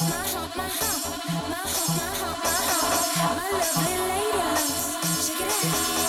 My lovely lady loves. Check it out.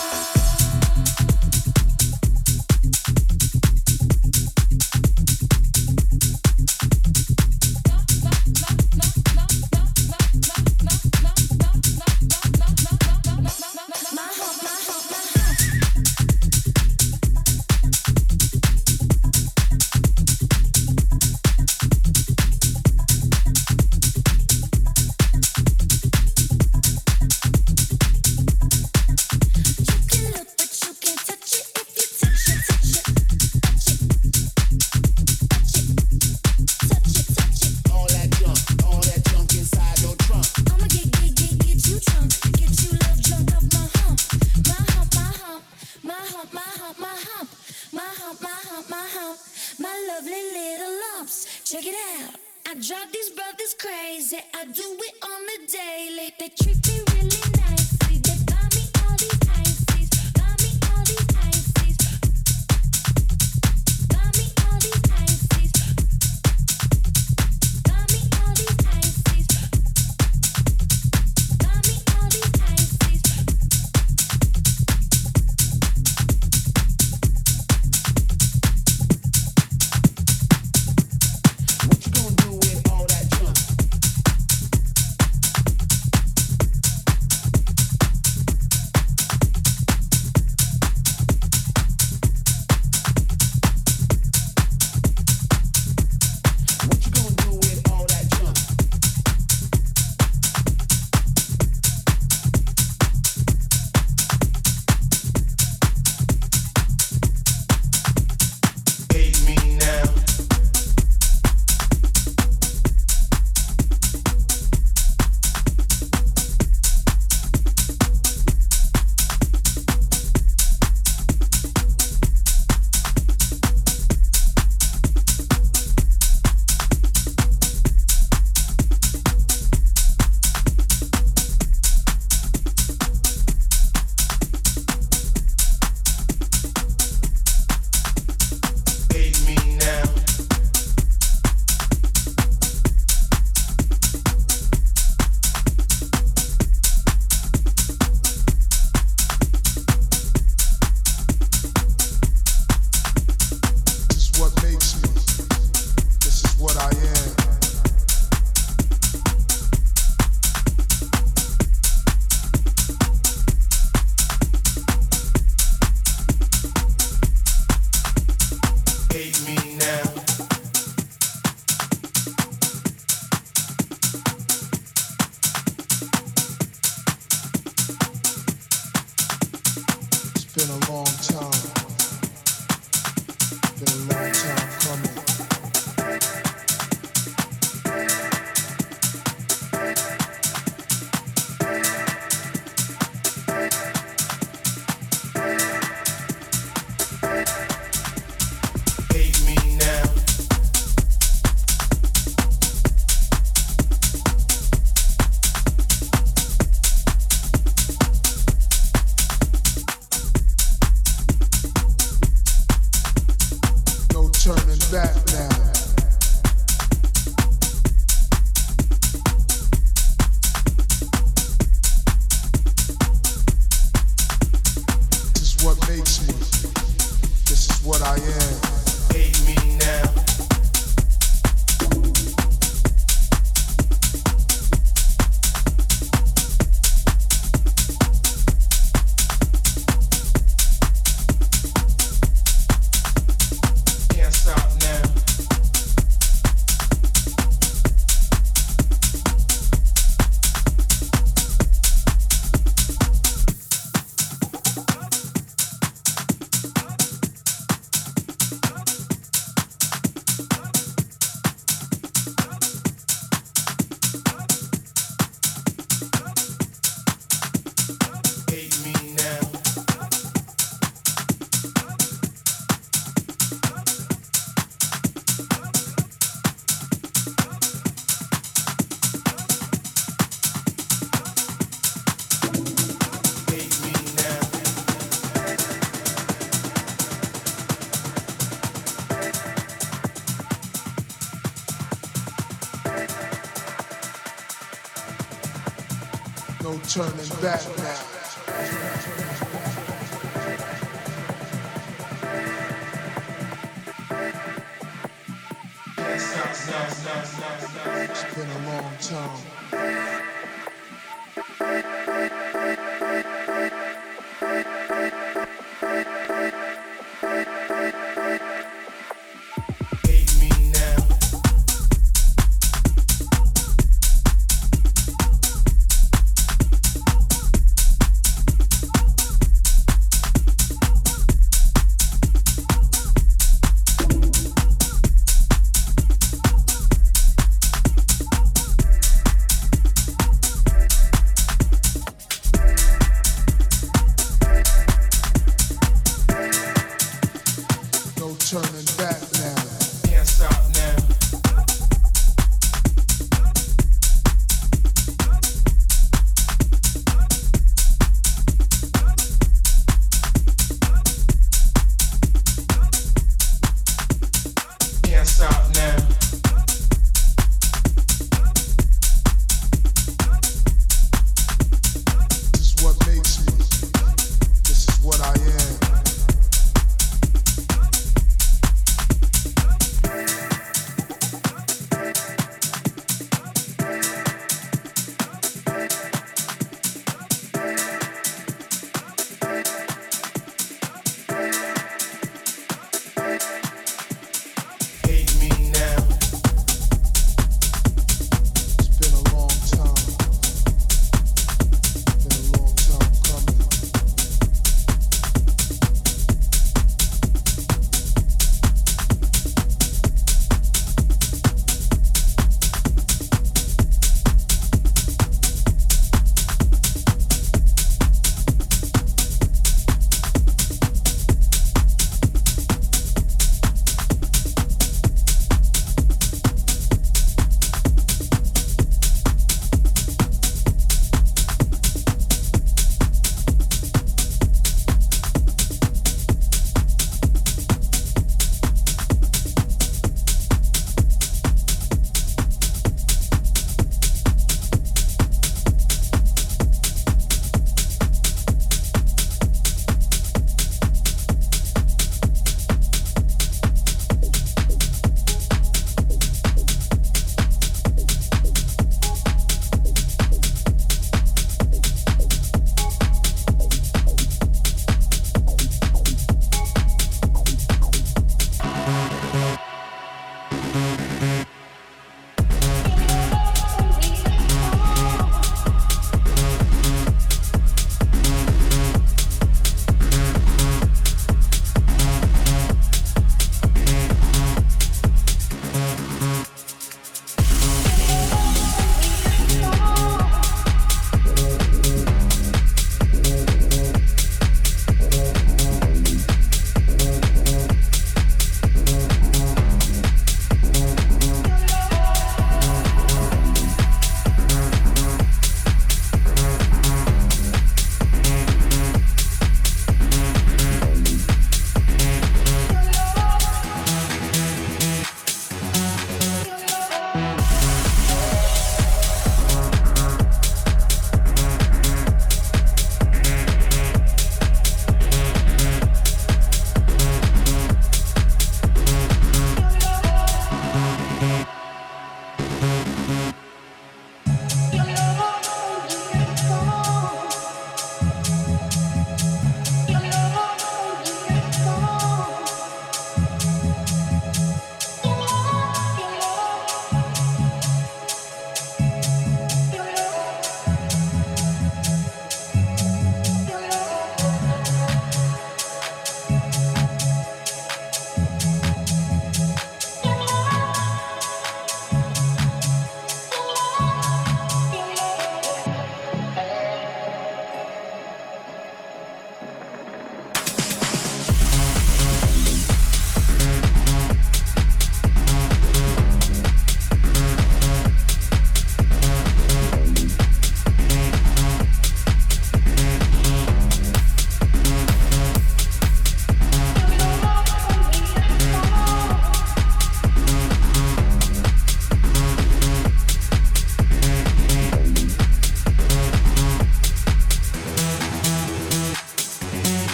Turning back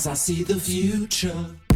Eyes, I see the future.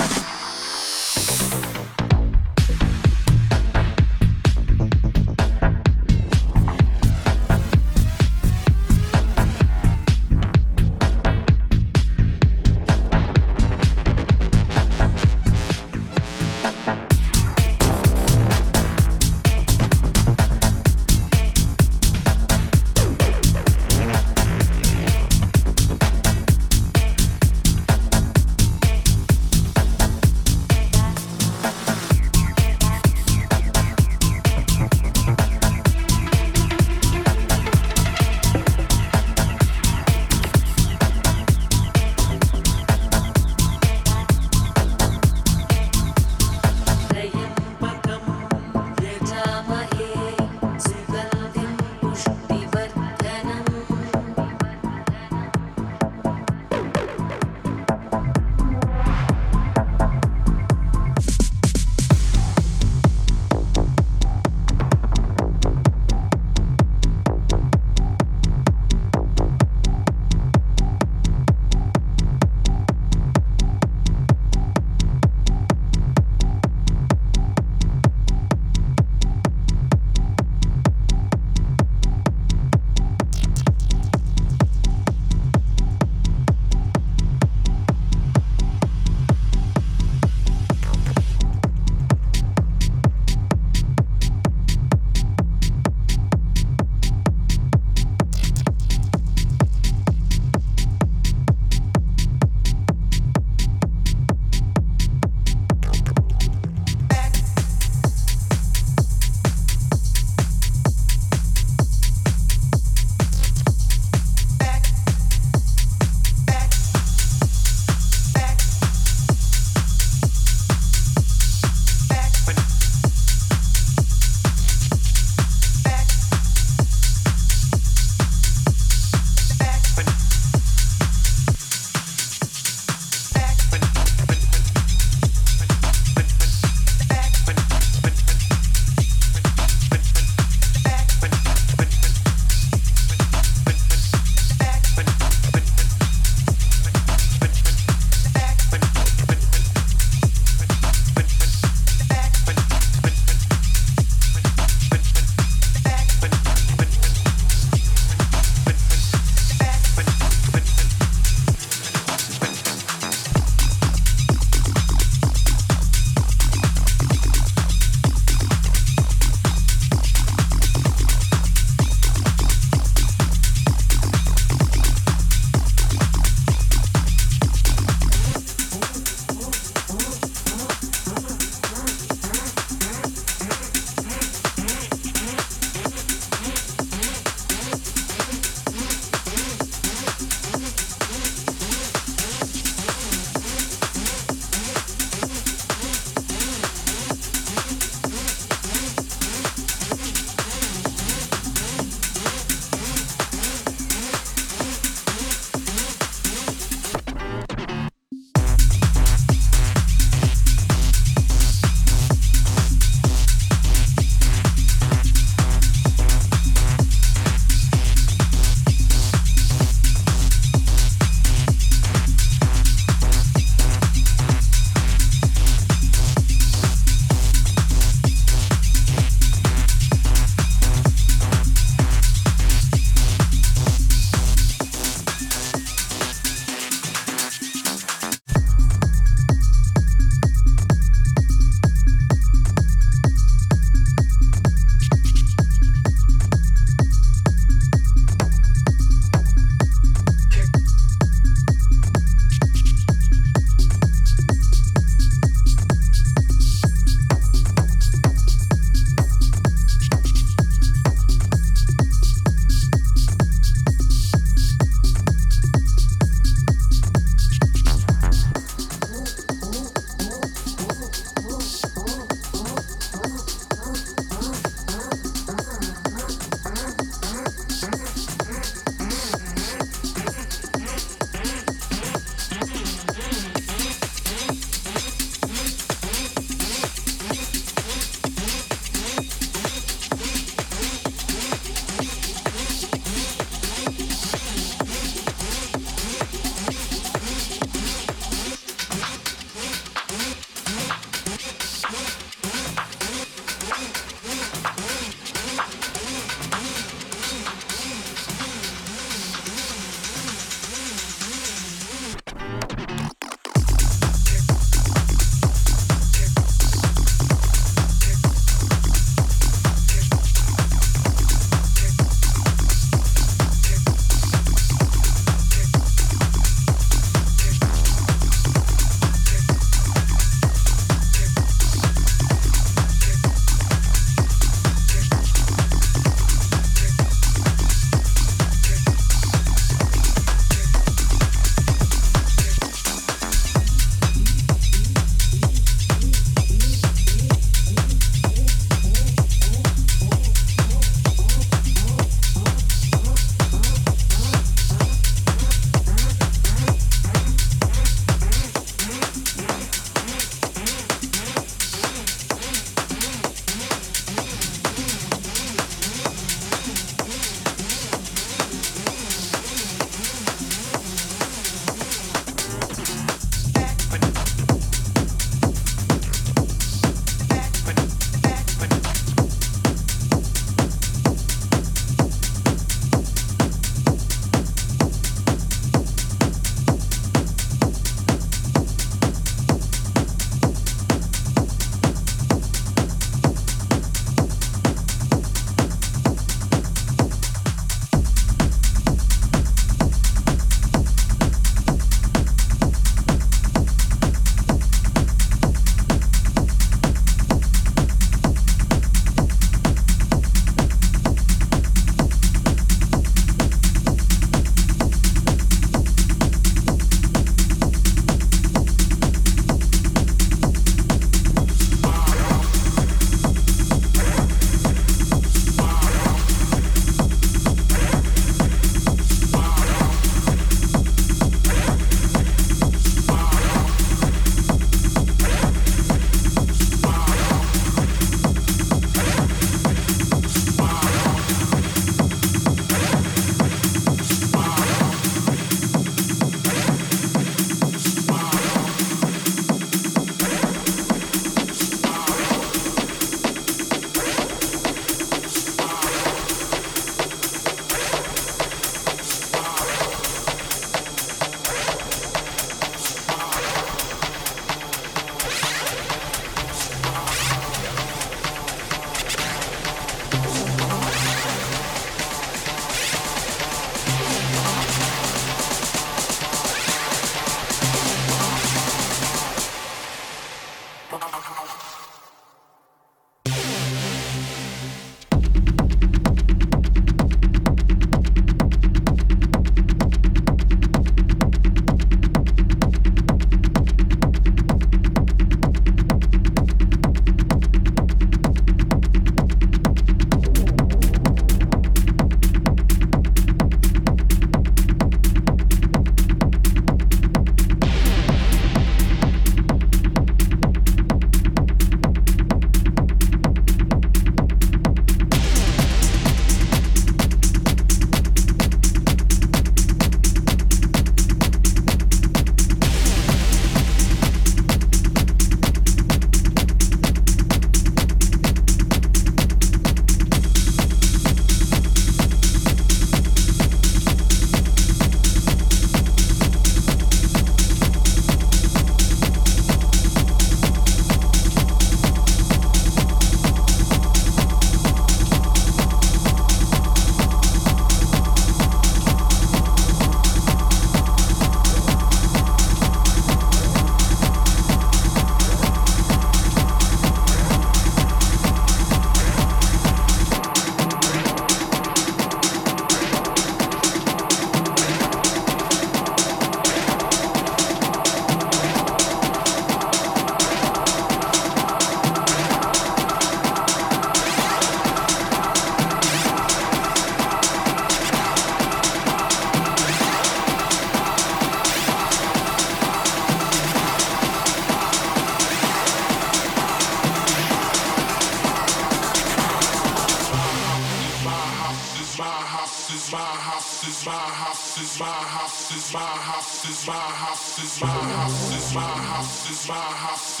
my house is my house is my house is my house is my house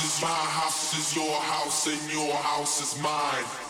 is my house is your house and your house is mine.